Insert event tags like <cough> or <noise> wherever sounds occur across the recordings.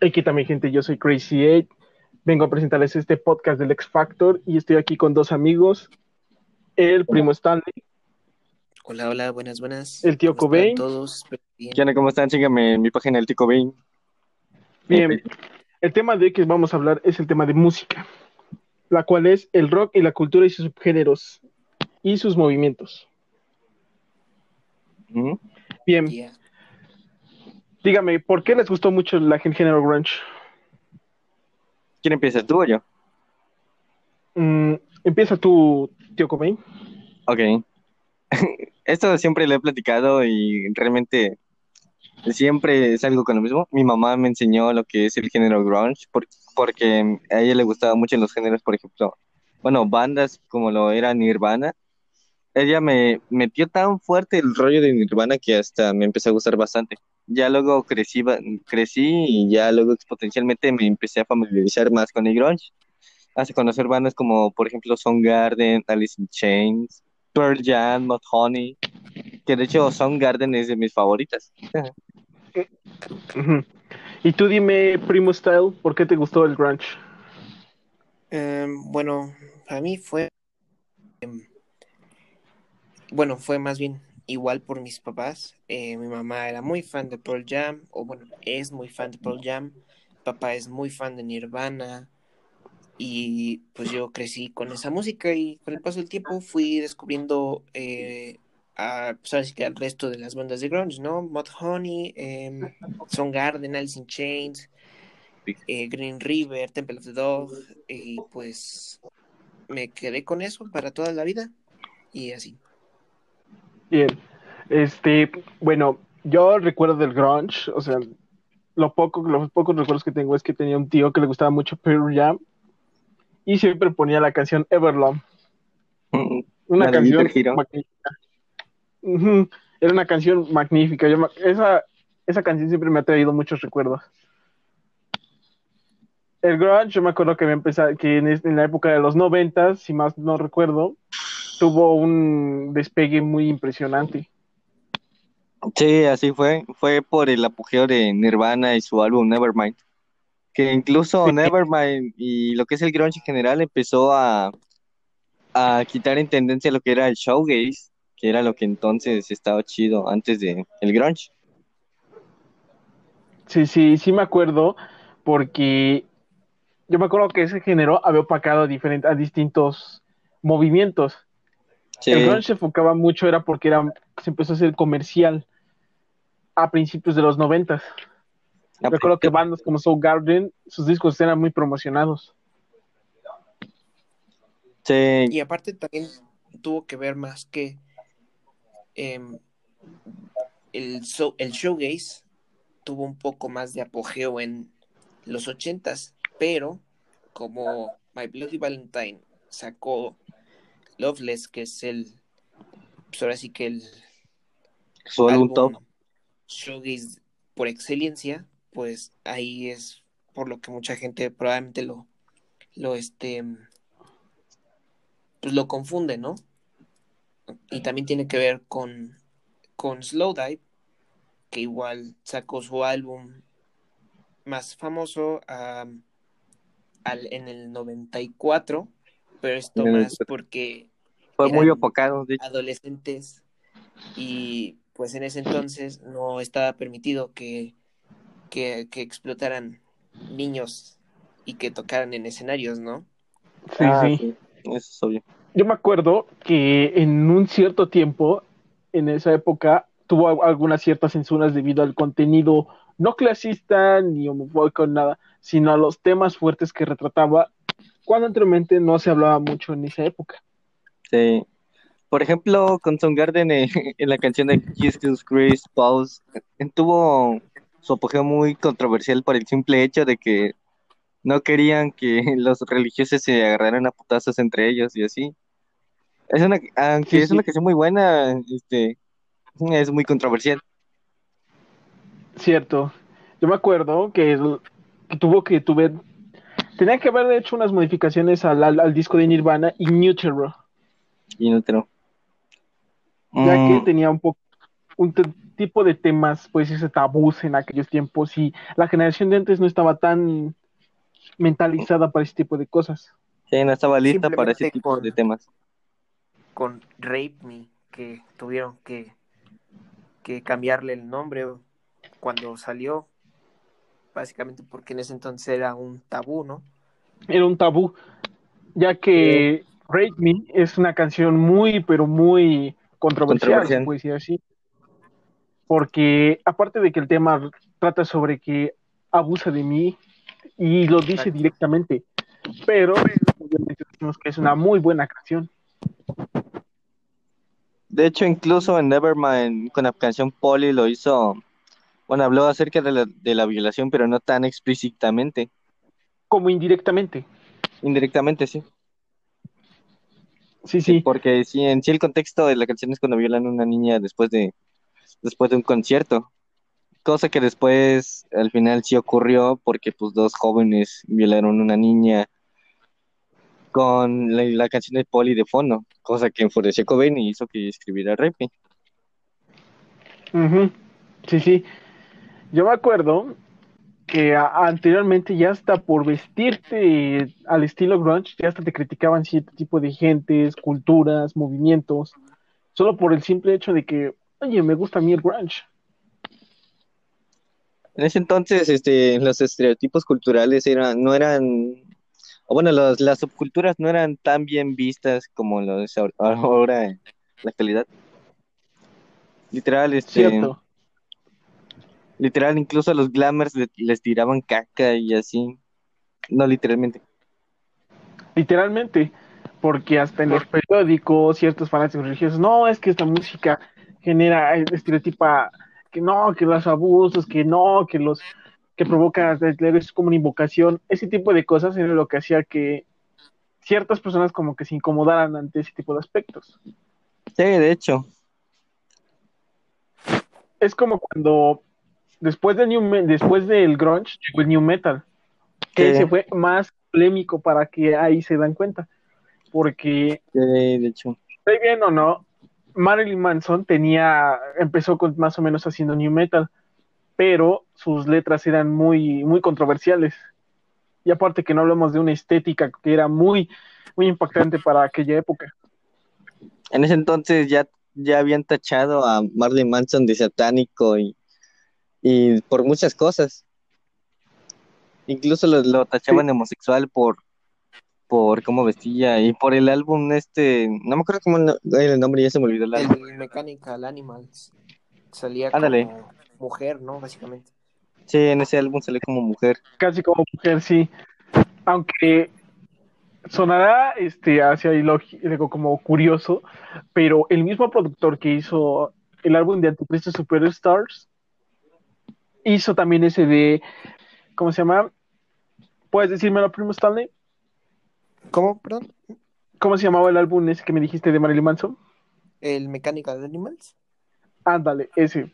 Aquí también, gente, yo soy Crazy Eight. Vengo a presentarles este podcast del X Factor y estoy aquí con dos amigos. El primo Stanley. Hola, hola, buenas, buenas. El tío ¿Cómo están Cobain. todos? Bien. ¿Qué onda? ¿Cómo están? Síganme en mi página del Tico Bain. Bien, el tema de hoy que vamos a hablar es el tema de música, la cual es el rock y la cultura y sus subgéneros y sus movimientos. ¿Mm? Bien, Yeah. Dígame, ¿por qué les gustó mucho la el género grunge? ¿Quién empieza, tú o yo? Mm, empieza tú, tío Cobain. Ok. <laughs> Esto siempre lo he platicado y realmente siempre salgo con lo mismo. Mi mamá me enseñó lo que es el género grunge por- porque a ella le gustaban mucho los géneros, por ejemplo, bueno, bandas como lo era Nirvana. Ella me metió tan fuerte el rollo de Nirvana que hasta me empezó a gustar bastante. Ya luego crecí, crecí y ya luego exponencialmente me empecé a familiarizar más con el grunge. Hasta conocer bandas como, por ejemplo, Soundgarden, Alice in Chains, Pearl Jam, Mudhoney, que de hecho Soundgarden es de mis favoritas. Ujú. Y tú dime, primo Style, ¿por qué te gustó el grunge? Em, bueno, para mí fue. em, bueno, fue más bien igual por mis papás. Eh, mi mamá era muy fan de Pearl Jam, o bueno, es muy fan de Pearl Jam. Papá es muy fan de Nirvana. Y pues yo crecí con esa música y con el paso del tiempo fui descubriendo eh, a, pues, ahora que al resto de las bandas de grunge, ¿no? Mudhoney, eh, Soundgarden, Alice in Chains, eh, Green River, Temple of the Dog, y pues me quedé con eso para toda la vida y así. Bien, este, bueno, yo recuerdo del grunge, o sea, lo poco, los pocos recuerdos que tengo es que tenía un tío que le gustaba mucho Pearl Jam y siempre ponía la canción Everlong, una La de canción magnífica. Era una canción magnífica. Yo esa, esa canción siempre me ha traído muchos recuerdos. El grunge, yo me acuerdo que me empezó, que en, en la época de los noventas, si más no recuerdo, tuvo un despegue muy impresionante. Sí, así fue. Fue por el apogeo de Nirvana y su álbum Nevermind. Que incluso. Nevermind y lo que es el grunge en general empezó a, a quitar en tendencia lo que era el showgaze, que era lo que entonces estaba chido antes de el grunge. Sí, sí, sí me acuerdo, porque yo me acuerdo que ese género había opacado a, diferent- a distintos movimientos. Sí, El grunge se enfocaba mucho, era porque era, se empezó a hacer comercial a principios de los noventas. Ah, Recuerdo que bandas como Soundgarden, sus discos eran muy promocionados. sí, Y aparte también tuvo que ver más que em, el, so- el showgaze tuvo un poco más de apogeo en los ochentas, pero como My Bloody Valentine sacó Loveless, que es el, pues ahora sí que el su álbum top. por excelencia, pues ahí es por lo que mucha gente probablemente lo, lo este, pues lo confunde, ¿no? Y también tiene que ver con, con Slowdive, que igual sacó su álbum más famoso am, al- en el 94, pero esto En el más porque Fue muy hecho. adolescentes y pues en ese entonces no estaba permitido que, que, que explotaran niños y que tocaran en escenarios, ¿no? Sí, Ah, sí. Eso es obvio. Yo me acuerdo que en un cierto tiempo, en esa época, tuvo al- algunas ciertas censuras debido al contenido no clasista ni homofóbico, nada, sino a los temas fuertes que retrataba, cuando anteriormente no se hablaba mucho en esa época. Sí. Por ejemplo, con Soundgarden eh, <laughs> en la canción de Jesus Christ Pause eh, tuvo su apogeo muy controversial por el simple hecho de que no querían que <laughs> los religiosos se agarraran a putazos entre ellos y así. Es una, aunque Sí, es una canción muy buena, este, es muy controversial. Cierto. Yo me acuerdo que tuvo que tuve, tenía que haber hecho unas modificaciones al, al- al disco de Nirvana y lo- ya que Mm, tenía un poco, un tipo de temas, pues ese tabús en aquellos tiempos y la generación de antes no estaba tan mentalizada para ese tipo de cosas. Sí, no estaba lista para ese tipo con- de temas. Con Rape Me, que tuvieron que, que cambiarle el nombre cuando salió, básicamente porque en ese entonces era un tabú, ¿no? Era un tabú, ya que Rape Me es una canción muy, pero muy controversial, Controversial. se puede decir así. Porque aparte de que el tema trata sobre que abusa de mí y lo dice Exacto. directamente, pero obviamente decimos que es una muy buena canción. De hecho, incluso en Nevermind, con la canción Polly lo hizo, bueno, habló acerca de la, de la violación, pero no tan explícitamente. Como indirectamente. Indirectamente, sí. Sí, sí. Porque sí, en sí el contexto de la canción es cuando violan a una niña después de, después de un concierto. Cosa que después, al final sí ocurrió porque pues dos jóvenes violaron a una niña con la, la canción de Polly de fondo. Cosa que enfureció a Cobain y hizo que escribiera Rapey. Ujú. Sí, sí. Yo me acuerdo que anteriormente ya hasta por vestirte al estilo grunge, ya hasta te criticaban cierto tipo de gentes, culturas, movimientos, solo por el simple hecho de que, oye, me gusta a mí el grunge. En ese entonces, este, los estereotipos culturales eran, no eran, o bueno, los- las subculturas no eran tan bien vistas como lo es ahor- ahora en la actualidad. Literal, este, Cierto. Literal, incluso a los glamers le- les tiraban caca y así. No literalmente. Literalmente, porque hasta en los periódicos, ciertos fanáticos religiosos, no, es que esta música genera eh, estereotipa que no, que los abusos, que no, que los que provoca es como una invocación, ese tipo de cosas era lo que hacía que ciertas personas como que se incomodaran ante ese tipo de aspectos. Sí, de hecho. Es como cuando después del new después del grunge llegó el new metal, que Sí. se fue más polémico para que ahí se dan cuenta, porque Sí, de hecho. ¿Estoy bien o no? Marilyn Manson tenía, empezó con más o menos haciendo new metal, pero sus letras eran muy, muy controversiales. Y aparte que no hablamos de una estética que era muy, muy impactante para aquella época. En ese entonces ya, ya habían tachado a Marilyn Manson de satánico y, y por muchas cosas. Incluso lo, lo tachaban homosexual por, por cómo vestía y por el álbum este, no me acuerdo cómo el nombre, ya se me olvidó el álbum. El Mechanical Animals salía Ándale. como mujer, ¿no? Básicamente. Sí, en ese álbum sale como mujer. Casi como mujer, sí. Aunque sonará este, hacia ilógico, como curioso, pero el mismo productor que hizo el álbum de Anticristo Superstars hizo también ese de, ¿cómo se llama? ¿Puedes decírmelo, primo Stanley? ¿Cómo, perdón? ¿Cómo se llamaba el álbum ese que me dijiste de Marilyn Manson? El Mechanical Animals. Ándale, ese.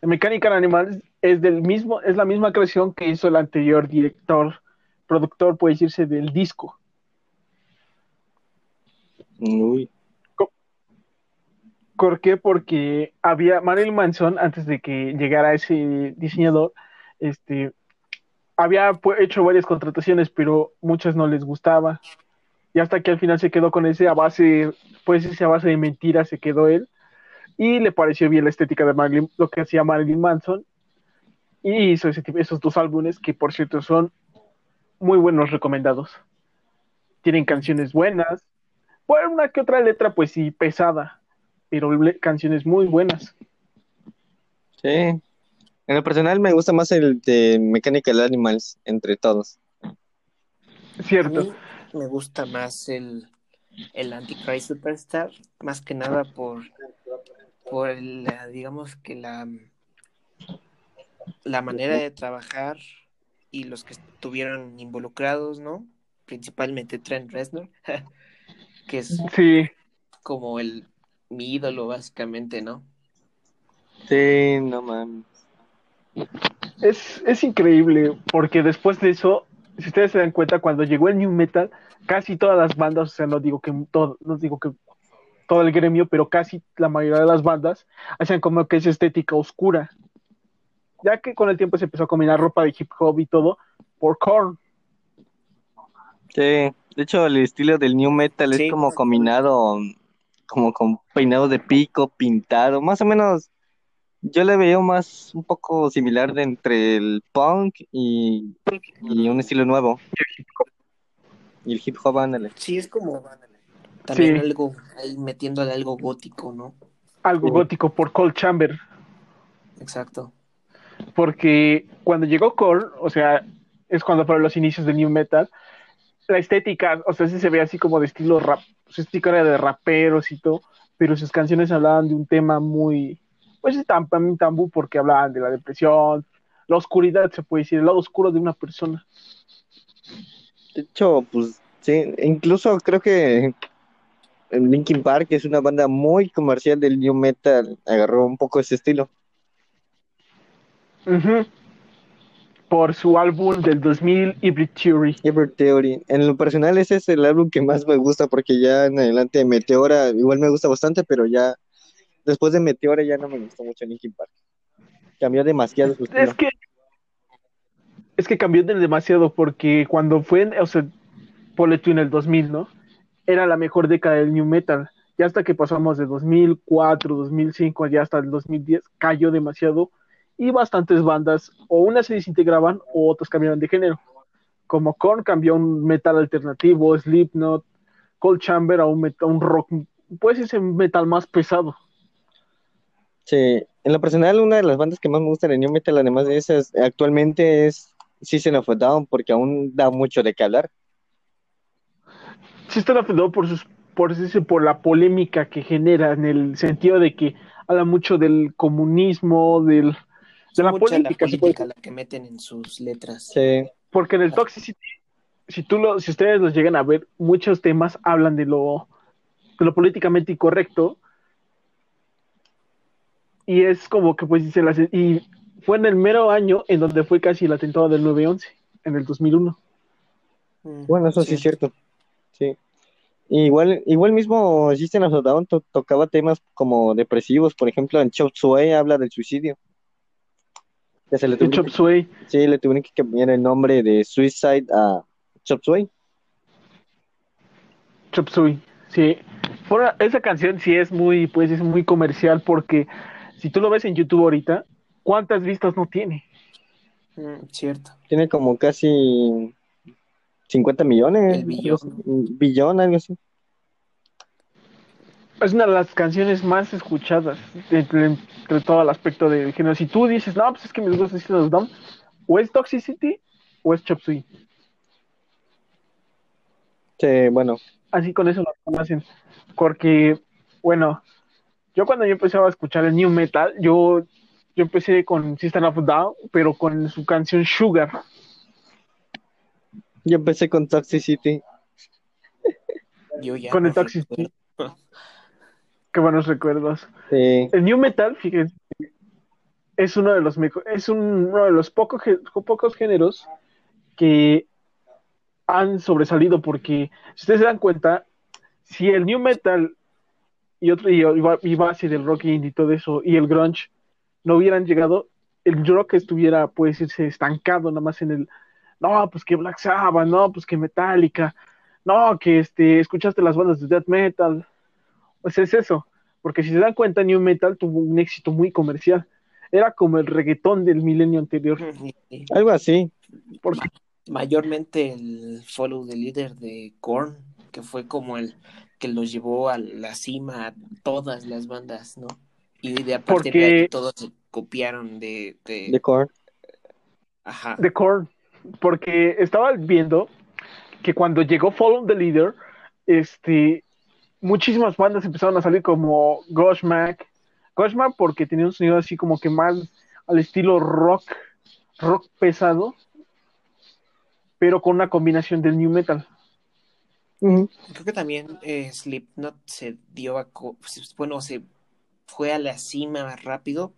El Mechanical Animals es del mismo, es la misma creación que hizo el anterior director, productor, puede decirse, del disco. Uy. ¿Por qué? Porque había Marilyn Manson, antes de que llegara ese diseñador, este, había hecho varias contrataciones, pero muchas no les gustaba. Y hasta que al final se quedó con ese a base, pues ese a base de mentiras se quedó él. Y le pareció bien la estética de Marilyn, lo que hacía Marilyn Manson. Y hizo ese esos dos álbumes que por cierto son muy buenos recomendados. Tienen canciones buenas. Bueno, una que otra letra, pues sí, pesada pero le- canciones muy buenas. Sí. En lo personal me gusta más el de Mechanical Animals entre todos. A Cierto. mí me gusta más el, el Antichrist Superstar, más que nada por, por la, digamos que la, la manera de trabajar y los que estuvieron involucrados, ¿no? Principalmente Trent Reznor, <laughs> que es Sí, como el mi ídolo básicamente, ¿no? Sí, no mames. es, es increíble porque después de eso, si ustedes se dan cuenta, cuando llegó el New Metal, casi todas las bandas, o sea, no digo que todo, no digo que todo el gremio, pero casi la mayoría de las bandas hacían como que esa estética oscura. Ya que con el tiempo se empezó a combinar ropa de hip hop y todo por Korn. Sí, de hecho el estilo del new metal Sí. es como combinado, como con peinado de pico, pintado, más o menos. Yo le veo más un poco similar de entre el punk y, y un estilo nuevo. Y el hip hop, ándale. Sí, es como también Sí. algo ahí metiéndole algo gótico, ¿no? Algo Sí. gótico por Cold Chamber. Exacto. porque cuando llegó Korn, o sea, es cuando fueron los inicios del new metal, la estética, o sea, sí se ve así como de estilo rap, su estética era de raperos y todo, pero sus canciones hablaban de un tema muy, pues también tabú porque hablaban de la depresión, la oscuridad, se puede decir, el lado oscuro de una persona. De hecho, pues sí, incluso creo que Linkin Park es una banda muy comercial del new metal, agarró un poco ese estilo. Ujú. Por su álbum del 2000, Hybrid Theory. Ever Theory. En lo personal, ese es el álbum que más me gusta porque ya en adelante Meteora igual me gusta bastante, pero ya después de Meteora ya no me gustó mucho Linkin Park. Cambió demasiado su. Es que es que cambió de demasiado porque cuando fue, en- o sea, ponle tú en el 2000, ¿no? Era la mejor década del new metal. Ya hasta que pasamos de 2004, 2005, ya hasta el 2010, cayó demasiado y bastantes bandas o unas se desintegraban o otras cambiaron de género. Como Korn cambió a un metal alternativo, Slipknot, Cold Chamber a un, met- a un rock, pues ese metal más pesado. Sí, en lo personal, una de las bandas que más me gustan en New Metal, además de esas, actualmente es System of a Down, porque aún da mucho de qué hablar. sí están afectados por sus por, por la polémica que genera en el sentido de que habla mucho del comunismo, del de la Mucha política, se puede política la que meten en sus letras. Sí, porque en el Toxicity, si tú lo, si ustedes los llegan a ver, muchos temas hablan de lo, de lo políticamente incorrecto. Y es como que pues dice las y fue en el mero año en donde fue casi el atentado del 9-11, en el 2001. Mm, bueno, eso sí, es cierto. Sí. Igual, igual mismo System of Down to- tocaba temas como depresivos, por ejemplo, en Chop Suey habla del suicidio. Que se le De tuvieron Chop Suey. sí, le tuvieron que cambiar el nombre de Suicide a Chop Suey. Chop Suey, sí. Esa canción sí es muy, pues es muy comercial porque si tú lo ves en YouTube ahorita, ¿cuántas vistas no tiene? Mm, cierto. Tiene como casi 50 millones. El billón. Un billón, algo así. Es una de las canciones más escuchadas entre, entre todo el aspecto del género. Si tú dices, no, pues es que me gusta System of a Down, o es Toxicity o es Chop Suey. Sí, bueno, Así con eso lo conocen. Porque, bueno, yo cuando yo empecé a escuchar el new metal, yo, yo empecé con System of a Down, pero con su canción Sugar. yo empecé con Toxicity. Yo ya Con no el Toxicity. Qué buenos recuerdos. Sí, El new metal, fíjense, es uno de los es un- uno de los pocos pocos géneros que han sobresalido porque si ustedes se dan cuenta, si el new metal y otro y, y base del rock indie y todo eso y el grunge no hubieran llegado, el rock estuviera pues irse estancado nada más en el no, pues que Black Sabbath, no, pues que Metallica, no, que este escuchaste las bandas de death metal. Pues es eso, porque si se dan cuenta, New Metal tuvo un éxito muy comercial. Era como el reggaetón del milenio anterior. Algo así. Porque mayormente el follow the leader de Korn, que fue como el que los llevó a la cima a todas las bandas, ¿no? Y de a partir Porque- de ahí todos se copiaron de, de- De Korn. ajá, de Korn, porque estaba viendo que cuando llegó Follow the Leader, este, muchísimas bandas empezaron a salir como Goshmack, Goshmack porque tenía un sonido así como que más al estilo rock, rock pesado, pero con una combinación del new metal. Creo que también eh, Slipknot se dio a, co- bueno, se fue a la cima más rápido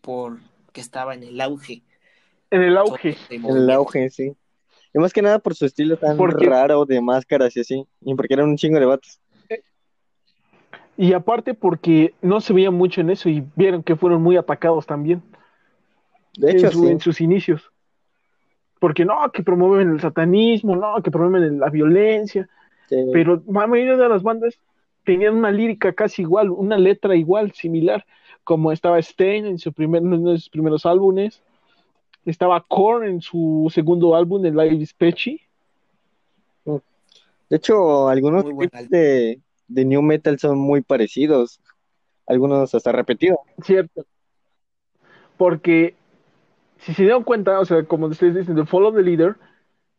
porque estaba en el auge. En el auge, de En el auge, sí. Y más que nada por su estilo tan Porque- raro de máscaras y así. Y porque eran un chingo de vatos. Y aparte porque no se veía mucho en eso y vieron que fueron muy atacados también De en, hecho, su- sí. en sus inicios. Porque no, que promueven el satanismo, no, que promueven la violencia, sí. pero la mayoría de las bandas tenían una lírica casi igual, una letra igual, similar, como estaba Stein en, su primer, en uno de sus primeros álbumes, estaba Korn en su segundo álbum, el Live is Peachy, De hecho, algunos de, de New Metal son muy parecidos. Algunos hasta repetidos. cierto. Porque si se dieron cuenta, o sea, como ustedes dicen, de Follow the Leader,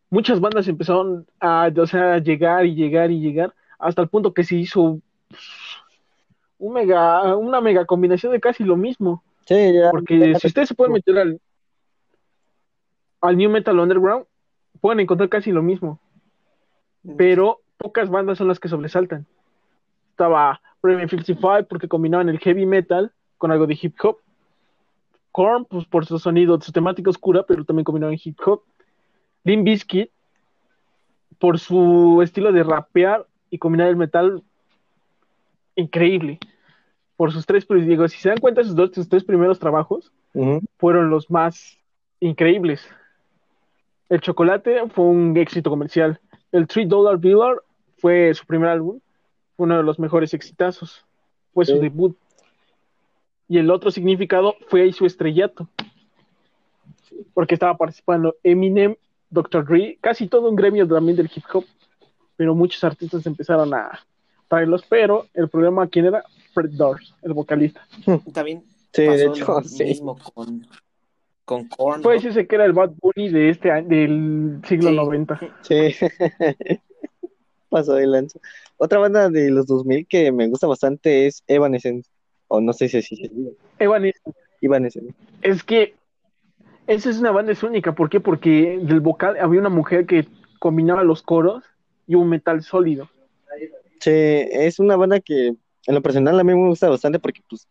muchas bandas empezaron a, o sea, a llegar y llegar y llegar hasta el punto que se hizo un mega, una mega combinación de casi lo mismo. Sí, ya. Porque si ustedes se pueden meter al, al New Metal Underground, pueden encontrar casi lo mismo. Pero pocas bandas son las que sobresaltan. Estaba Premium 55 porque combinaban el heavy metal con algo de hip hop. Korn, pues por su sonido, su temática oscura, pero también combinaban hip hop. Limp Bizkit, por su estilo de rapear y combinar el metal increíble. Por sus tres, digo, si se dan cuenta, sus, dos, sus tres primeros trabajos fueron los más increíbles. El Chocolate fue un éxito comercial. El Three Dollar Bill fue su primer álbum, uno de los mejores exitazos. Fue su debut. Y el otro significado fue ahí su estrellato. Porque estaba participando Eminem, Dr. Dre, casi todo un gremio también del hip hop. Pero muchos artistas empezaron a traerlos. Pero el problema, ¿quién era? Fred Durst, el vocalista. También Sí, pasó de hecho, lo sí. mismo con, con Korn, Puede ¿no? decirse que era el Bad Bunny de este año, del siglo Sí. 90. Sí. <laughs> Pasó de lanza. Otra banda de los 2000 que me gusta bastante es Evanescence. O no sé si así se dice. Evanescence. Evanescence. Es que esa es una banda es única. ¿Por qué? Porque del vocal había una mujer que combinaba los coros y un metal sólido. Sí, es una banda que en lo personal a mí me gusta bastante porque pues,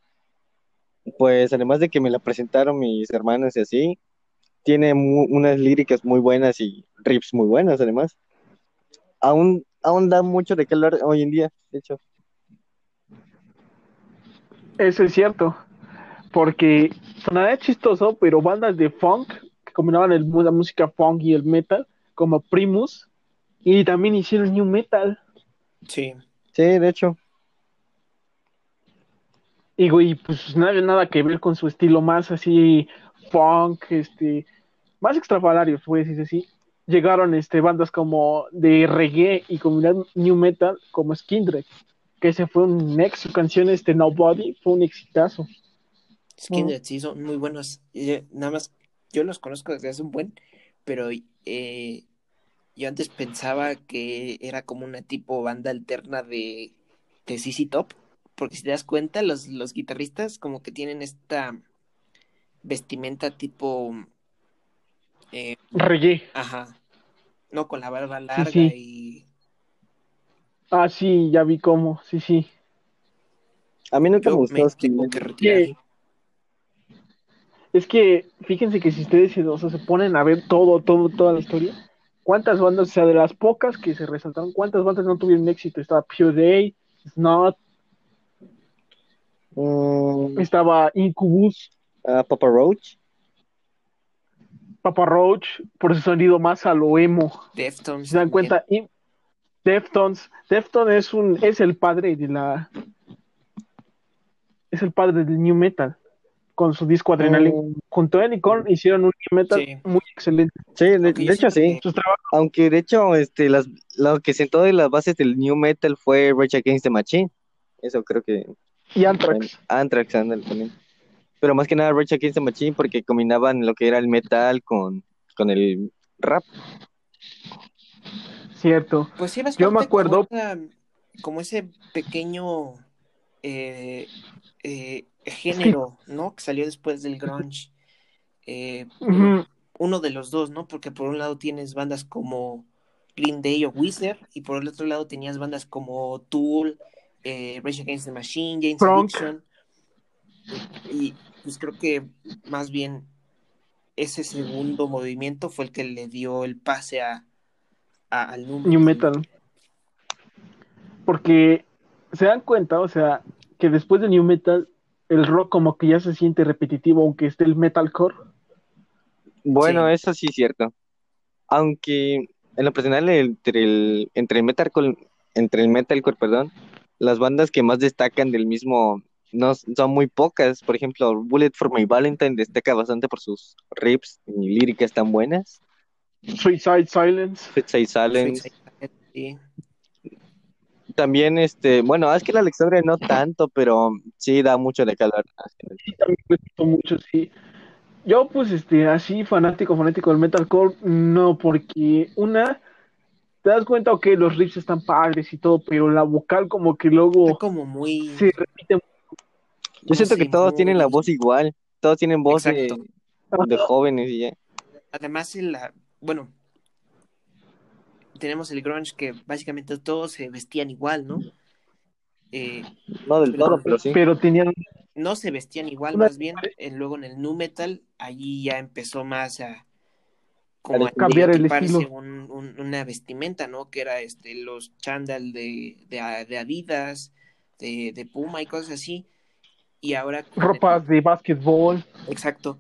pues además de que me la presentaron mis hermanos y así, tiene mu- unas líricas muy buenas y riffs muy buenas además. Aún, aún da mucho de qué hablar hoy en día, de hecho. Eso es cierto. Porque sonará chistoso, pero bandas de funk que combinaban el, la música funk y el metal, como Primus, y también hicieron new metal. Sí. Sí, de hecho. Y güey, pues no había nada que ver con su estilo más así funk, este, más extrafalario, puede decirse así. Llegaron este bandas como de reggae y combinar new metal como Skindred, que ese fue un ex, su canción este Nobody fue un exitazo. Skindred sí son muy buenos. Y, nada más, yo los conozco desde hace un buen, pero eh, yo antes pensaba que era como una tipo banda alterna de, de CC Top, porque si te das cuenta, los, los guitarristas como que tienen esta vestimenta tipo, eh, Reggae. ajá, no con la barba larga sí. y Ah, sí, ya vi cómo, sí, sí. A mí nunca me yo gustó me que Es que fíjense que si ustedes o sea, se ponen a ver todo, todo, toda la historia, cuántas bandas, o sea, de las pocas que se resaltaron, cuántas bandas no tuvieron éxito. Estaba Pure Day, Snot, Mm, estaba Incubus, ah, Papa Roach. Papa Roach, por su sonido más a lo emo. Deftones Si se dan cuenta, y Deftones, Deftones es un, es el padre de la, es el padre del new metal, con su disco Adrenaline. Mm, Junto a él y Korn hicieron un new metal Sí. muy excelente. sí, de, hecho sí. Sus trabajos Aunque de hecho, este, las, lo que sentó de las bases del New Metal fue Rage Against the Machine. Eso creo que y Anthrax. Anthrax ándale, también. Pero más que nada Rage Against the Machine porque combinaban lo que era el metal con, con el rap. Cierto. Pues sí, Yo me como acuerdo- esa- Como, ese pequeño eh, eh, género, ¿no? Que salió después del grunge. Eh, uno de los dos, ¿no? Porque por un lado tienes bandas como Green Day o Whistler, y por el otro lado tenías bandas como Tool, eh, Rage Against the Machine, James. Addiction. Y pues creo que más bien ese segundo movimiento fue el que le dio el pase a, a- al New metal. Porque se dan cuenta, o sea, que después de New Metal, el rock como que ya se siente repetitivo, aunque esté el metalcore. Bueno, Sí. eso sí es cierto. Aunque en lo personal entre el, entre el metalcore, entre el metalcore, perdón, las bandas que más destacan del mismo no son muy pocas. Por ejemplo, Bullet for My Valentine destaca bastante por sus riffs y líricas tan buenas. Suicide Silence. Suicide Silence. Sí. También, este, bueno, es que la Alexandria no tanto, pero sí da mucho de calor. Sí, también me gustó mucho, sí. Yo, pues, este, así, fanático, fanático del metalcore, no, porque una, te das cuenta, ok, los riffs están padres y todo, pero la vocal como que Está luego como muy. se repite. Yo siento Sí, que todos muy- tienen la voz igual, todos tienen voz de, jóvenes y ya. Además, la, bueno, tenemos el grunge que básicamente todos se vestían igual, ¿no? Eh, No del todo, pero sí. Pero tenían, no se vestían igual, Una- más bien. eh, luego en el nu metal, allí ya empezó más a como a Cambiar el estilo. un- un- una vestimenta, ¿no? Que era este los chándal de, de, de Adidas, de, de Puma y cosas así. Y ahora con el- ropas de básquetbol. exacto.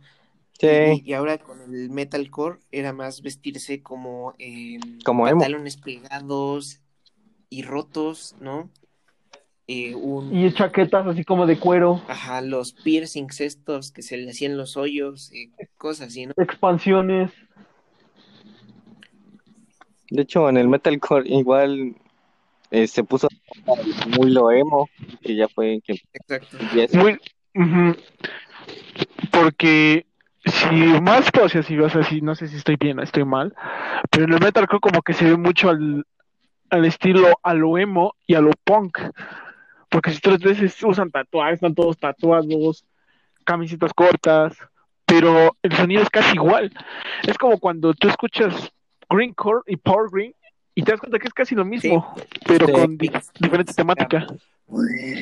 Sí, Y, y ahora con el metalcore era más vestirse como eh, Como emo. pantalones plegados y rotos, ¿no? Eh, un, Y chaquetas así como de cuero, ajá, los piercings estos que se le hacían los hoyos, eh, cosas así, ¿no? expansiones. de hecho en el metalcore igual eh, se puso muy lo emo, que ya fue que Exacto. Muy. Porque si más, sea, si vas así, no sé si estoy bien o estoy mal, pero en el metalcore como que se ve mucho al, al estilo a lo emo y a lo punk. Porque si tres veces usan tatuajes, están todos tatuados, camisetas cortas, pero el sonido es casi igual. Es como cuando tú escuchas Greencore y Power Green y te das cuenta que es casi lo mismo, pero Sí. con di- diferente temática.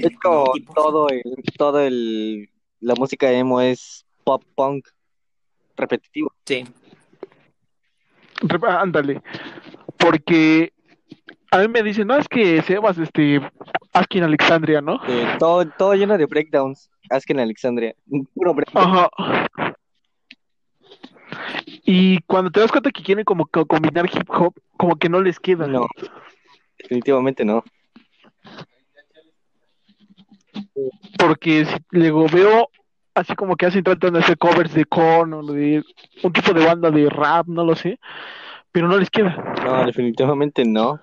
es como Tipos. todo el, todo el la música emo es pop punk repetitivo. Sí, Ándale, porque a mí me dicen, no, es que Sebas, este, en Alexandria, ¿no? Todo, todo lleno de breakdowns. Ask en Alexandria. Puro breakdown. Ajá. Y cuando te das cuenta que quieren como que combinar hip hop, como que no les queda. No, definitivamente no. Porque si luego veo así como que hacen tratan de hacer covers de Korn o de un tipo de banda de rap, no lo sé, pero no les queda. No, definitivamente no.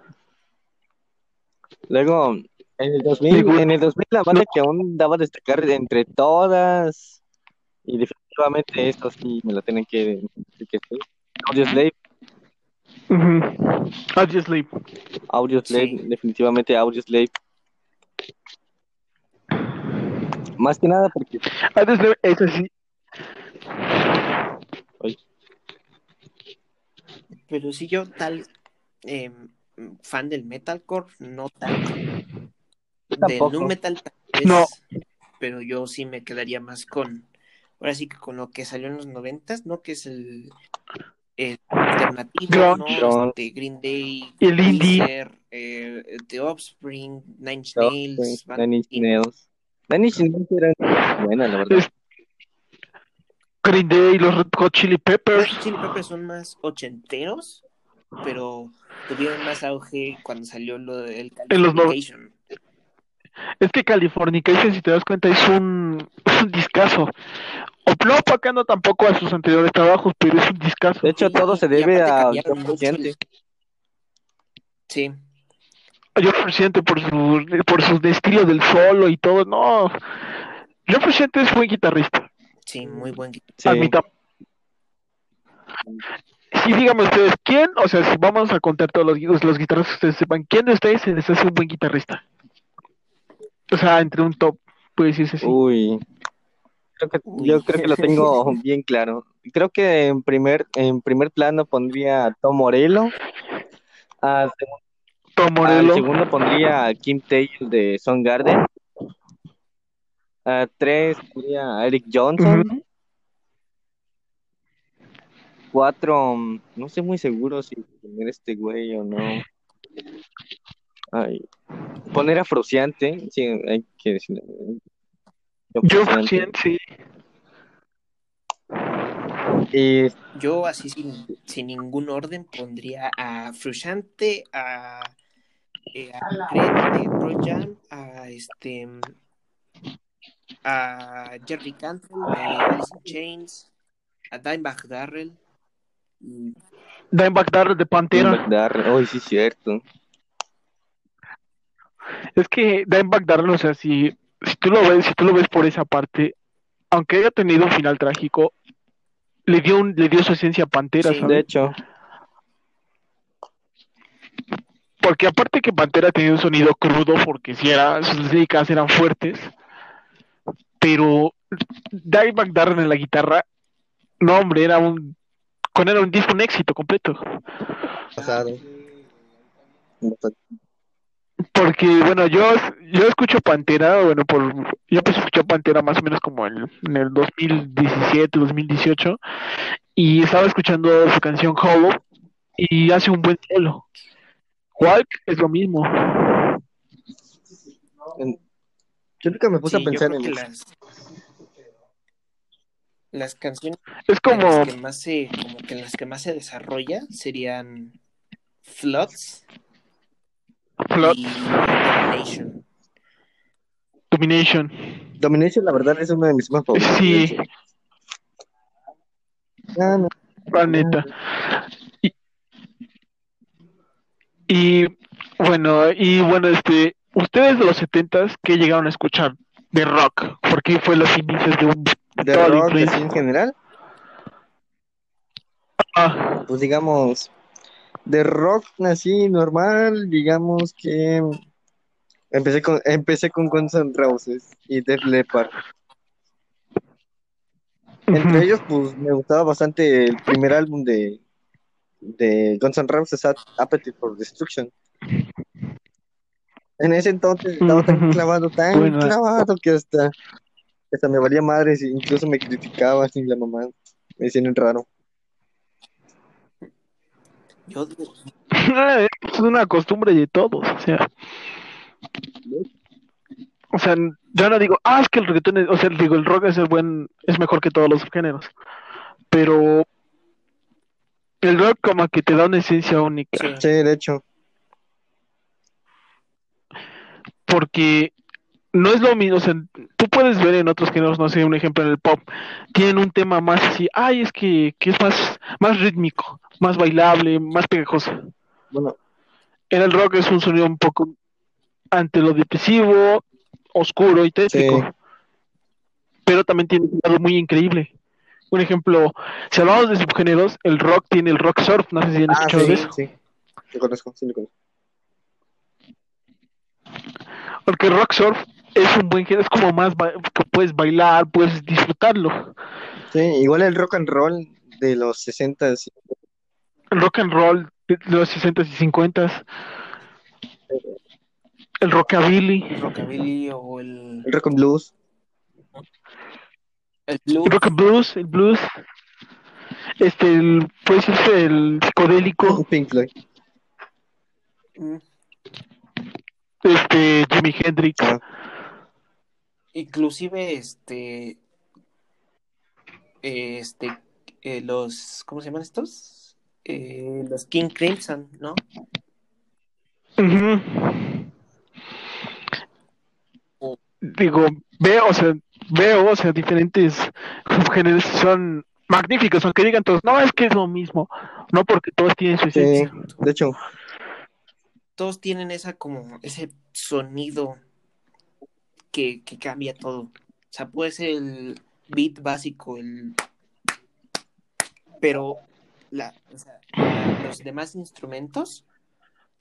Luego, en el 2000, Digo, en el 2000 la banda que aún daba a destacar de entre todas, y definitivamente esto sí me lo tienen que decir que sí. Audioslave, Ujú. I'll just leave. Audioslave, Sí. definitivamente Audioslave. Más que nada porque I'll just leave es así. pero sí yo tal eh, fan del metalcore, no tanto. Del tampoco. nu metal tal vez, No. pero yo sí me quedaría más con, ahora sí que con lo que salió en los noventas, ¿no? Que es el, el alternativo, Grunge. ¿no? Este, Green Day, El indie. Weezer, eh, The Offspring, Nine Inch Nails, Nine Inch. Nails. Nine Inch Nails era buena, la verdad. <laughs> Green Day, los Red Hot Chili Red Peppers. Hot Chili Peppers son más ochenteros, pero tuvieron más auge cuando salió lo del En los no- Californication. Es que Californication, si te das cuenta, es un, es un discazo. O no opacando tampoco a sus anteriores trabajos, pero es un discazo. De hecho, todo se debe a John Frusciante. Sí, Yo Frusciante por su, por su estilo del solo y todo, no. Yo Frusciante es buen guitarrista. sí, muy buen guitarra. Sí. Díganme ustedes, ¿quién? O sea, si vamos a contar todos los, los guitarristas que ustedes sepan, ¿quién de ustedes se les hace un buen guitarrista? O sea, entre un top, puede decirse así. Uy, creo que, Uy. yo creo que lo tengo <laughs> <laughs> bien claro. Creo que en primer, en primer plano pondría a Tom Morello. A, Tom al segundo pondría a Kim Taylor de Soundgarden. A tres pondría a Eric Johnson. Cuatro, mm, no estoy muy seguro si poner este güey o no. Ay, poner afrociante, sí, hay que decirlo. Yo Afrociante. sí, sí. Y Yo así sin, sin ningún orden pondría a Frusciante, a, eh, a de Jam, a este a Jerry Cantrell de Alice in Chains, a Dimebag Darrell. y- Dimebag Darrell de Pantera. Darrell, oh, sí, cierto. Es que Dimebag Darrell, o sea, si, si tú lo ves, si tú lo ves por esa parte, aunque haya tenido un final trágico, le dio un, le dio su esencia a Pantera, Sí, De hecho, Porque aparte que Pantera tenía un sonido crudo, porque si era, sus líricas eran fuertes, pero Dimebag Darrell en la guitarra, no hombre, era un, con era un disco un éxito completo. pasado. Porque, bueno, yo, yo escucho Pantera, bueno, por, yo empecé a escuchar Pantera más o menos como en, en el 2017, 2018, y estaba escuchando su canción Hollow, y hace un buen solo. Walk es lo mismo. Yo nunca me puse sí, a pensar en eso. las, las canciones Es como, las que más se, como que las que más se desarrolla serían Floods Flood, y Domination. Domination. Domination, la verdad, es uno de mis más favoritos. Sí. Ah, no. La neta. Y, y, bueno, y bueno, este, ustedes de los setentas, ¿qué llegaron a escuchar de rock? Porque fue los inicios de un De rock, así en general, Ah, pues digamos, de rock así normal, digamos que empecé con, empecé con Guns N' Roses y Def Leppard. Entre ellos, pues me gustaba bastante el primer álbum de, de Guns N' Roses, Ap- Appetite for Destruction. En ese entonces estaba tan clavado, tan clavado que hasta, hasta me valía madres, incluso me criticaba así la mamá, me decían raro. Yo, <laughs> es una costumbre de todos, o sea, o sea, yo no digo, ah, es que el reggaetón, es- o sea, digo, el rock es el buen, es mejor que todos los géneros, pero el rock como que te da una esencia única, sí, Sí, de hecho, porque no es lo mismo, o sea, tú puedes ver en otros géneros, no sé, un ejemplo en el pop, tienen un tema más así, ay, es que, que es más, más rítmico, más bailable, más pegajoso. bueno, En el rock es un sonido un poco ante lo depresivo, oscuro y tétrico. Sí. Pero también tiene un lado muy increíble. Un ejemplo, si hablamos de subgéneros, el rock tiene el rock surf, no sé si han ah, escuchado de sí, eso. sí, lo conozco, sí lo conozco. Porque el rock surf es un buen género, es como más ba- que puedes bailar, puedes disfrutarlo. Sí, igual el rock and roll de los 60 El rock and roll de los 60s y 50s. El rockabilly. el rockabilly o el, el rock and blues, el blues. El rock and blues, el blues. Este, el, puede decirse el psicodélico. Pink Floyd. Mm, Este, Jimi Hendrix. Ah, Inclusive este este eh, los ¿cómo se llaman estos? Eh, los King Crimson, ¿no? Ujú. Digo, veo, o sea, veo, o sea, diferentes subgéneros son magníficos, aunque digan todos, no, es que es lo mismo, no porque todos tienen su sí, esencia. de hecho, Todos tienen esa como ese sonido que, que cambia todo. O sea, puede ser el beat básico, el pero la, o sea, los demás instrumentos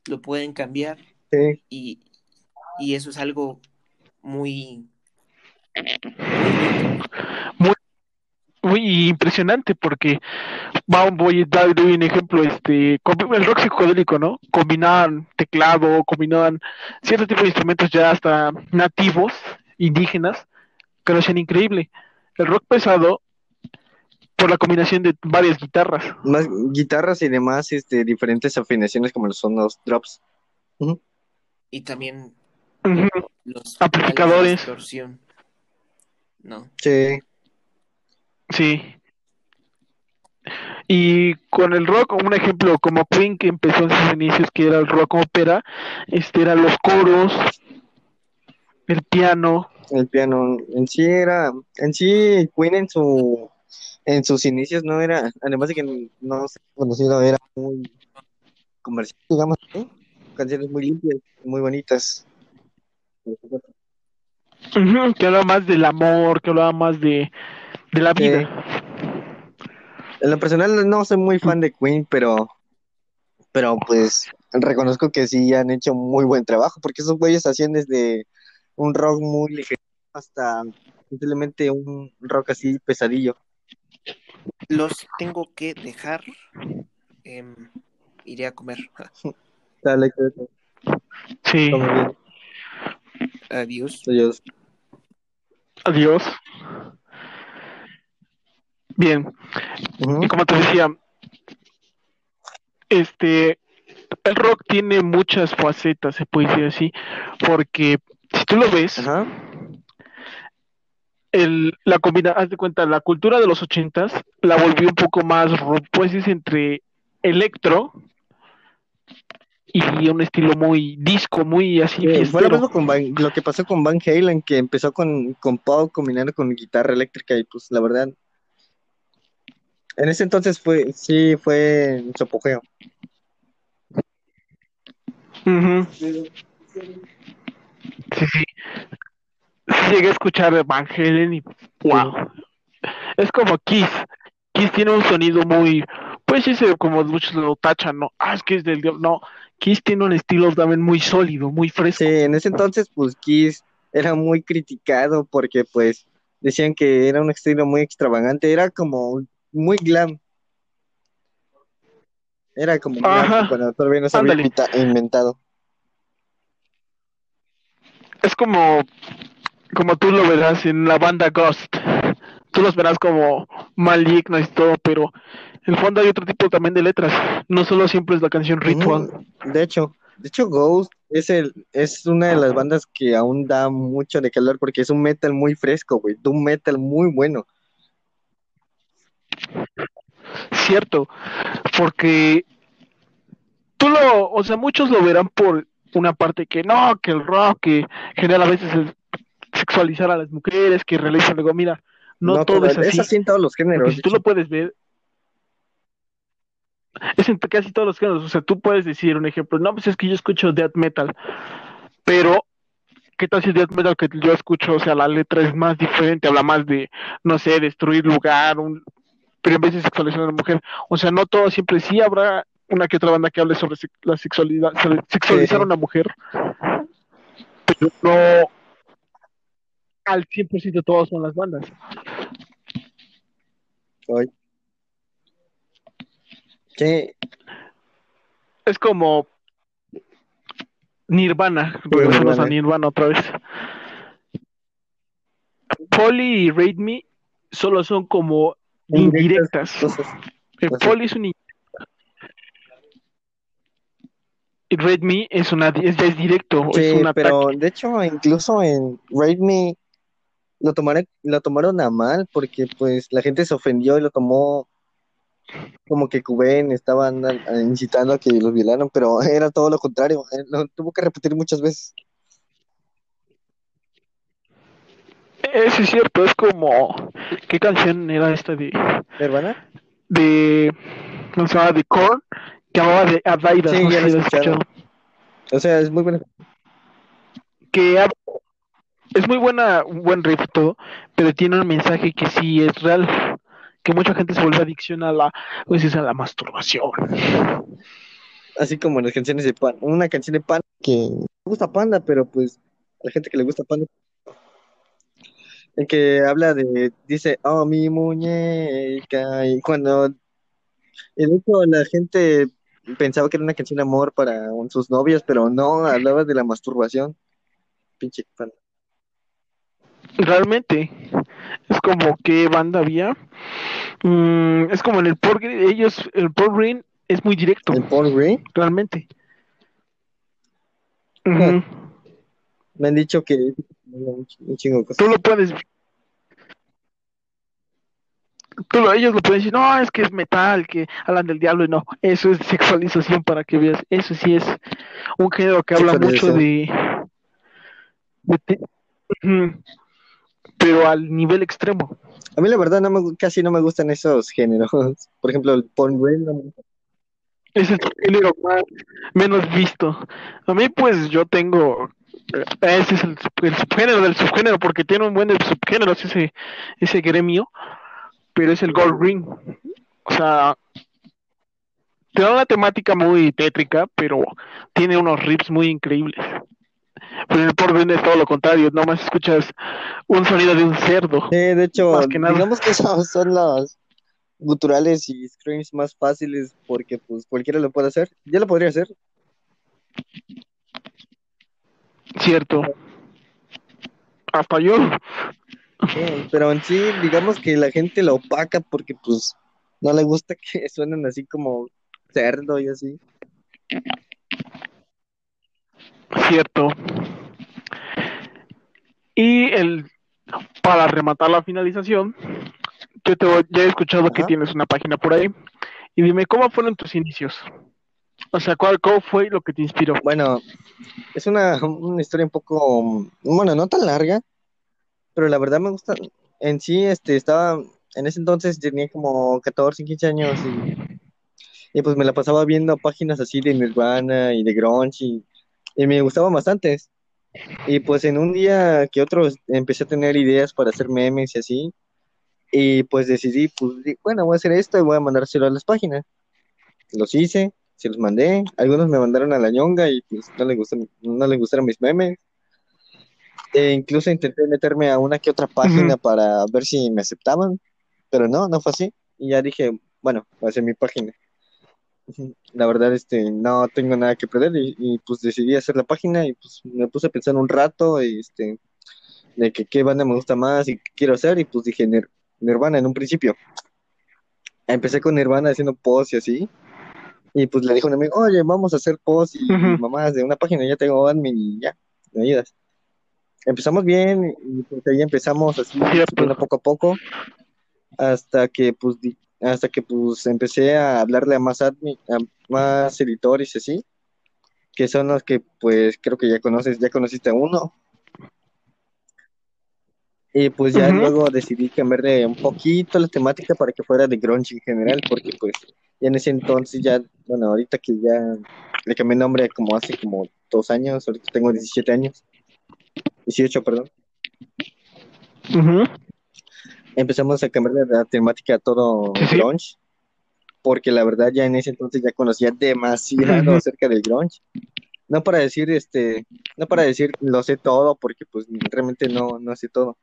lo pueden cambiar sí, y, y eso es algo muy, muy. Muy impresionante porque va, voy a dar doy un ejemplo, este, el rock psicodélico, ¿no? Combinaban teclado, combinaban cierto tipo de instrumentos ya hasta nativos, indígenas, que lo hacían increíble. El rock pesado, por la combinación de varias guitarras. más guitarras y demás, este, diferentes afinaciones como son los drops. Y también los Amplificadores. distorsión. No. Sí. Sí. Y con el rock, un ejemplo como Queen que empezó en sus inicios, que era el rock ópera, este eran los coros, el piano. El piano en sí era, en sí Queen en su, en sus inicios no era, además de que no se conocido, era muy comercial, digamos, canciones muy limpias, muy bonitas. Que hablaba más del amor, que hablaba más de, de la vida. En lo personal no soy muy fan de Queen, pero, pero pues reconozco que sí han hecho muy buen trabajo, porque esos güeyes hacían desde un rock muy ligero hasta simplemente un rock así pesadillo. Los tengo que dejar. Em, iré a comer. <laughs> Dale, Sí. Adiós. Adiós. Adiós. Bien. Y como te decía, este, el rock tiene muchas facetas, se puede decir así, porque si tú lo ves, Ajá. El, la combina, haz de cuenta, la cultura de los ochentas la volvió un poco más, pues es entre electro y un estilo muy disco, muy así Sí, fue lo mismo con Van- lo que pasó con Van Halen, que empezó con, con pop combinando con guitarra eléctrica y pues la verdad, en ese entonces fue, sí, fue su apogeo. Sí. Sí llegué a escuchar Van Halen y wow. Es como Kiss. Kiss tiene un sonido muy, pues ese como muchos lo tachan, ¿no? Ah, es que es del diablo. No, Kiss tiene un estilo también muy sólido, muy fresco. Sí, en ese entonces, pues Kiss era muy criticado porque, pues, decían que era un estilo muy extravagante, era como muy glam. Era como glam Ajá. cuando todavía no se había inventado. Es como, como tú lo verás en la banda Ghost. Tú los verás como malignos y todo, pero en el fondo hay otro tipo también de letras. No solo siempre es la canción ritual. Ujú. De hecho, de hecho, Ghost es el, es una de las bandas que aún da mucho de calor porque es un metal muy fresco, güey, un metal muy bueno. Cierto, porque tú lo, o sea, muchos lo verán por una parte que no, que el rock, que genera a veces el sexualizar a las mujeres, que realizan luego, mira, no, todo es así. en todos los Porque géneros. si tú lo puedes ver, es en casi todos los géneros. O sea, tú puedes decir un ejemplo, no, pues es que yo escucho death metal, pero ¿qué tal si death metal que yo escucho, o sea, la letra es más diferente, habla más de, no sé, destruir lugar, un, pero en vez de sexualizar a la mujer, o sea, no todo siempre sí habrá una que otra banda que hable sobre la sexualidad, sobre sexualizar Sí. a una mujer, pero no al 100% todas son las bandas. Ay. Sí, Es como Nirvana, regresamos a Nirvana otra vez. Polly y Rate Me solo son como indirectas. El. Polly es un in- y Rate Me es una es, es directo, es Sí, un ataque. pero de hecho, incluso en Rate Me lo tomaron, lo tomaron a mal porque pues la gente se ofendió y lo tomó como que Cuben estaban incitando a que los violaran, pero <laughs> era todo lo contrario. Él Lo tuvo que repetir muchas veces. Eso es cierto, es como ¿qué canción era esta de ¿Hermana? de ¿cómo se llama? de Korn que hablaba de Adaidas, Sí, no ya sé lo he has escuchado. O sea, es muy bueno. que es muy buena, buen riff todo, pero tiene un mensaje que sí es real, que mucha gente se vuelve adicción a la, pues es a la masturbación. Así como las canciones de Pan. Una canción de Pan que me gusta Panda, pero pues a la gente que le gusta Panda. El que habla de, dice, oh, mi muñeca. Y cuando, de hecho, la gente pensaba que era una canción de amor para sus novias, pero no, hablaba de la masturbación. Pinche Panda. Realmente, es como que banda había, Mm, es como en el Paul Green, ellos, el Paul Green es muy directo, El Paul Green. realmente. Me han dicho que un chingo. Tú lo puedes. Tú lo- ellos lo pueden decir, no, es que es metal, que hablan del diablo y no. Eso es sexualización para que veas. Eso sí es un género que habla mucho de. de. Pero al nivel extremo. A mí la verdad no me, casi no me gustan esos géneros. <laughs> Por ejemplo, el porn es el género más menos visto. A mí, pues, yo tengo. eh, Ese es el, el subgénero del subgénero, porque tiene un buen de subgéneros ese, ese gremio, pero es el Gold Ring. O sea, te da una temática muy tétrica, pero tiene unos riffs muy increíbles. Pero en el porno es todo lo contrario, nomás escuchas un sonido de un cerdo. Sí, de hecho, Más que nada. digamos que esos son los guturales y screams más fáciles porque pues cualquiera lo puede hacer. Yo lo podría hacer. Cierto. Hasta yo. Sí, pero en sí, digamos que la gente lo opaca porque pues no le gusta que <laughs> suenen así como cerdo y así. Cierto. Y el para rematar la finalización, yo te voy- ya he escuchado que tienes una página por ahí. Y dime, ¿cómo fueron tus inicios? O sea, ¿cuál, ¿cómo fue lo que te inspiró? Bueno, es una, una historia un poco, bueno, no tan larga, pero la verdad me gusta. En sí, este, estaba, en ese entonces tenía como 14, 15 años y, y pues me la pasaba viendo páginas así de Nirvana y de grunge y, y me gustaban bastantes. Y pues en un día que otro empecé a tener ideas para hacer memes y así, y pues decidí, pues, bueno, voy a hacer esto y voy a mandárselo a las páginas. Los hice, se los mandé, algunos me mandaron a la ñonga y pues no les gustan, no les gustaron mis memes. E incluso intenté meterme a una que otra página para ver si me aceptaban, pero no, no fue así. Y ya dije, bueno, voy a hacer mi página. La verdad, este, no tengo nada que perder y, y, pues decidí hacer la página y pues me puse a pensar un rato y, este, de que qué banda me gusta más y qué quiero hacer y pues dije Nir- Nirvana en un principio. Empecé con Nirvana haciendo posts y así y pues le dijo a un amigo, oye, vamos a hacer posts y Ujú. mamás de una página, ya tengo admin y ya, me ayudas. Empezamos bien y pues ahí empezamos así subiendo poco a poco hasta que pues hasta que pues empecé a hablarle a más admin, a más editores y así, que son los que pues creo que ya conoces, ya conociste a uno. Y pues ya luego decidí cambiarle un poquito la temática para que fuera de grunge en general, porque pues ya en ese entonces ya, bueno, ahorita que ya le cambié nombre como hace como dos años, ahorita tengo 17 años, 18, perdón. Ujú. Empezamos a cambiar la temática a todo Sí, sí. grunge, porque la verdad ya en ese entonces ya conocía demasiado acerca del grunge. No para decir, este, no para decir lo sé todo, porque pues realmente no, no sé todo.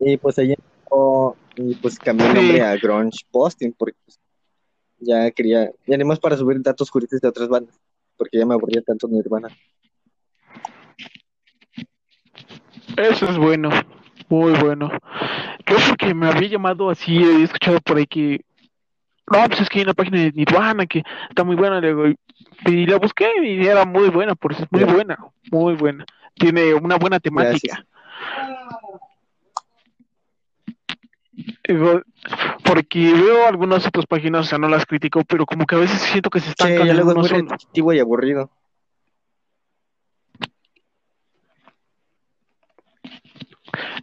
Y pues ahí empezó, y pues cambié el nombre a Grunge Posting, porque pues, ya quería, ya ni más para subir datos curiosos de otras bandas, porque ya me aburría tanto Nirvana. Eso es bueno, muy bueno. Yo porque me había llamado así, he escuchado por ahí que, no, pues es que hay una página de Nirvana que está muy buena, le digo, y, y la busqué y era muy buena, por eso es muy buena, muy buena. Tiene una buena temática. Digo, porque veo algunas otras páginas, o sea, no las critico, pero como que a veces siento que se Sí, estancan ya en luego es uno muy solo. repetitivo y aburrido.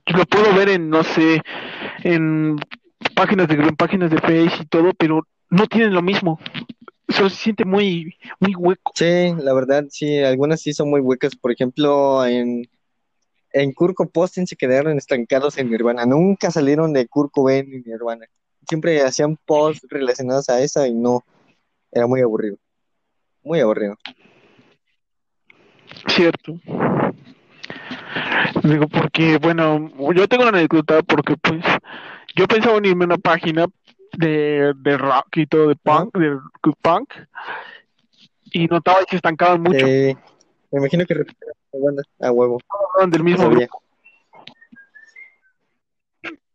Yo lo puedo ver en, no sé, en páginas de en páginas de Face y todo, pero no tienen lo mismo. Eso se siente muy, muy hueco. Sí, la verdad, sí, algunas sí son muy huecas. Por ejemplo, en, en Kurt Posting se quedaron estancados en Nirvana. Nunca salieron de Kurt Cobain ni Nirvana. Siempre hacían posts relacionados a esa y no. Era muy aburrido. Muy aburrido. Cierto. Digo, porque, bueno, yo tengo una anécdota porque, pues, yo pensaba en irme a una página de, de rock y todo, de punk, de punk, y notaba que se estancaban mucho. Eh, me imagino que banda a huevo. Del mismo Sabía. grupo.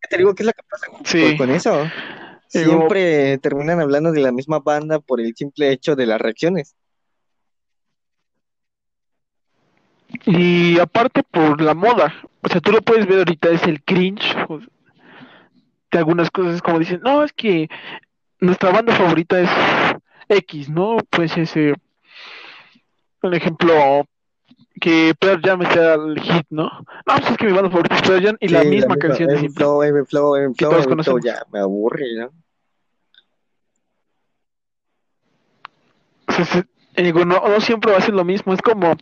Te digo que es la que pasa con, Sí. con eso. Digo- Siempre terminan hablando de la misma banda por el simple hecho de las reacciones. Y aparte por la moda, o sea, tú lo puedes ver ahorita, es el cringe de algunas cosas, como dicen, no, es que nuestra banda favorita es X, ¿no? Pues ese, un ejemplo, que Pearl Jam sea el hit, ¿no? No, pues es que mi banda favorita es Pearl Jam y la misma canción de siempre. Flow, Every Flow, Que Flow, ya me aburre, ¿no? O sea, se- y digo, no, no siempre va a ser lo mismo, es como,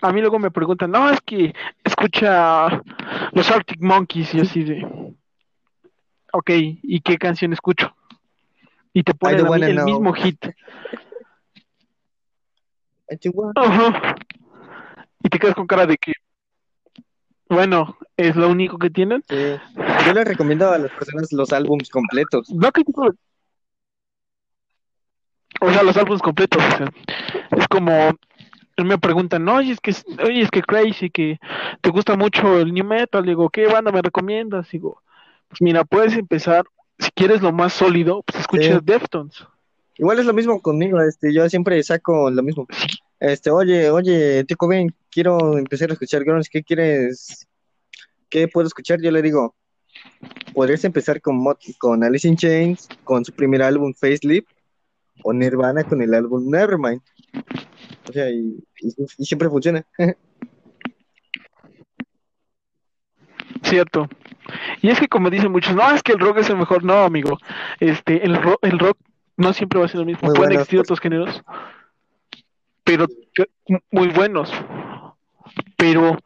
a mí luego me preguntan, no, es que escucha los Arctic Monkeys y así de, ok, ¿y qué canción escucho? Y te ponen a mí el know. mismo hit. Ajá. Y te quedas con cara de que, bueno, es lo único que tienen. Sí. Yo les recomiendo a las personas los álbums completos. No critico. O sea, los álbumes completos, o sea, es como me preguntan, oye, es que oye, es que Crazy, que te gusta mucho el new metal, digo, ¿qué banda me recomiendas? Digo, pues mira, puedes empezar, si quieres lo más sólido, pues escucha Sí. Deftones. Igual es lo mismo conmigo, este, yo siempre saco lo mismo. Este, oye, oye, tío Cobain, quiero empezar a escuchar grunge, ¿qué quieres? ¿Qué puedo escuchar? Yo le digo, podrías empezar con, con Alice in Chains, con su primer álbum Facelift, o Nirvana con el álbum Nevermind. O sea, y, y- y siempre funciona. <laughs> Cierto. Y es que como dicen muchos, no, es que el rock es el mejor, no, amigo. Este, el rock, el rock no siempre va a ser lo mismo. Muy Pueden existir por otros géneros, pero muy buenos. Pero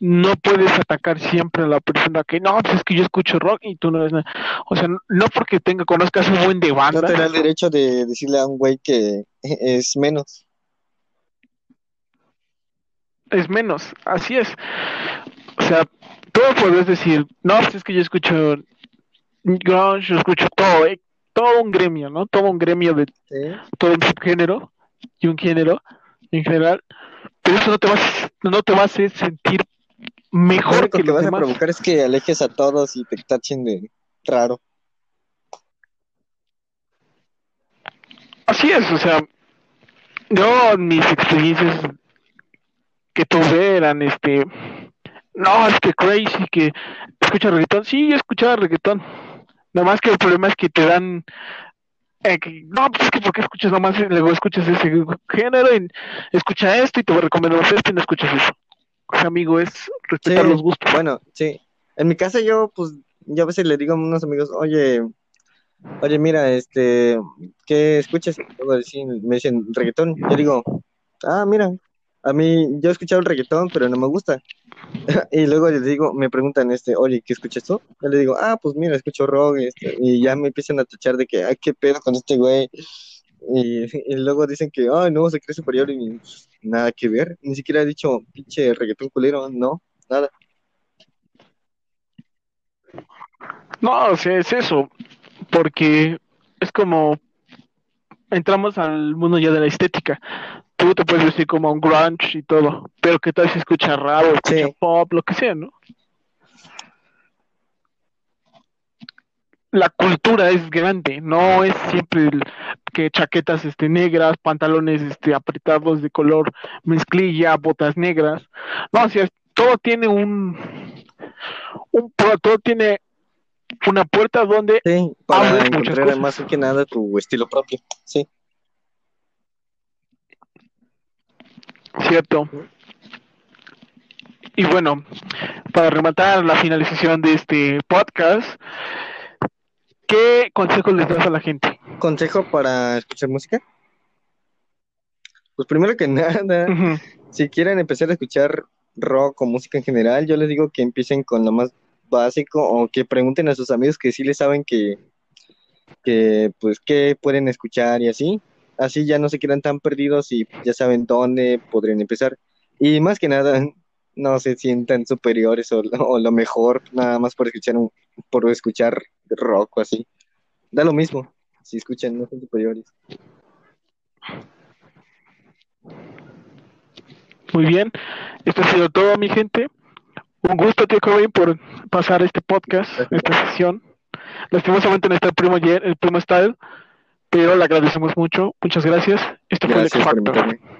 no puedes atacar siempre a la persona que no, pues es que yo escucho rock y tú no eres nada. O sea, no porque tenga conozcas un buen de No banda, te da el derecho de decirle a un güey que <laughs> es menos. es menos. Así es. O sea, todo puedes decir, no, pues es que yo escucho grunge, yo escucho todo, eh, todo un gremio, ¿no? Todo un gremio de ¿sí? todo un subgénero y un género en general, pero eso no te va a, no te va a hacer sentir Lo mejor único que que los vas a provocar es que alejes a todos y te tachen de raro. Así es, o sea, yo mis experiencias que tuve eran este, no, es que crazy, que escucha reggaetón, sí, yo escuchaba reggaetón, nada más que el problema es que te dan, eh, que, no, pues es que porque escuchas nomás, y luego escuchas ese género y escucha esto y te recomendamos esto y no escuchas eso. O sea, amigo, es respetar Sí, los gustos. Bueno, sí. En mi casa yo, pues, yo a veces le digo a unos amigos, oye, oye, mira, este, ¿qué escuchas? Y luego decían- me dicen reggaetón. Yo digo, ah, mira, a mí, yo he escuchado el reggaetón, pero no me gusta. <laughs> Y luego les digo, me preguntan, este, oye, ¿qué escuchas tú? Yo le digo, ah, pues mira, escucho rock, este, y ya me empiezan a tachar de que, ay, qué pedo con este güey. <laughs> Y, luego dicen que, ay, no, se cree superior y nada que ver. Ni siquiera he dicho, pinche reggaetón culero, no, nada. No, o sea, es eso, porque es como entramos al mundo ya de la estética. Tú te puedes vestir como un grunge y todo, pero que tal si escucha rap escucha Sí. pop, lo que sea, ¿no? La cultura es grande, no es siempre el- que chaquetas este negras, pantalones este apretados de color mezclilla, botas negras. No, o sea, todo tiene un un todo tiene una puerta donde Sí, para encontrar más que nada tu estilo propio. Sí, Cierto. Y bueno, para rematar la finalización de este podcast, ¿qué consejos les das a la gente? consejo para escuchar música. Pues primero que <laughs> nada, si quieren empezar a escuchar rock o música en general, yo les digo que empiecen con lo más básico o que pregunten a sus amigos que sí les saben que, que pues qué pueden escuchar y así. Así ya no se quedan tan perdidos y ya saben dónde podrían empezar. Y más que nada, <laughs> no se sientan superiores o, o lo mejor, nada más por escuchar un, por escuchar rock o así. Da lo mismo, si escuchan, no son superiores. Muy bien. Esto ha sido todo, mi gente. Un gusto, tío Cobain, por pasar este podcast, esta sesión. Lastimosamente no está el primo, el primo Style, pero le agradecemos mucho. Muchas gracias. Esto fue el Factor.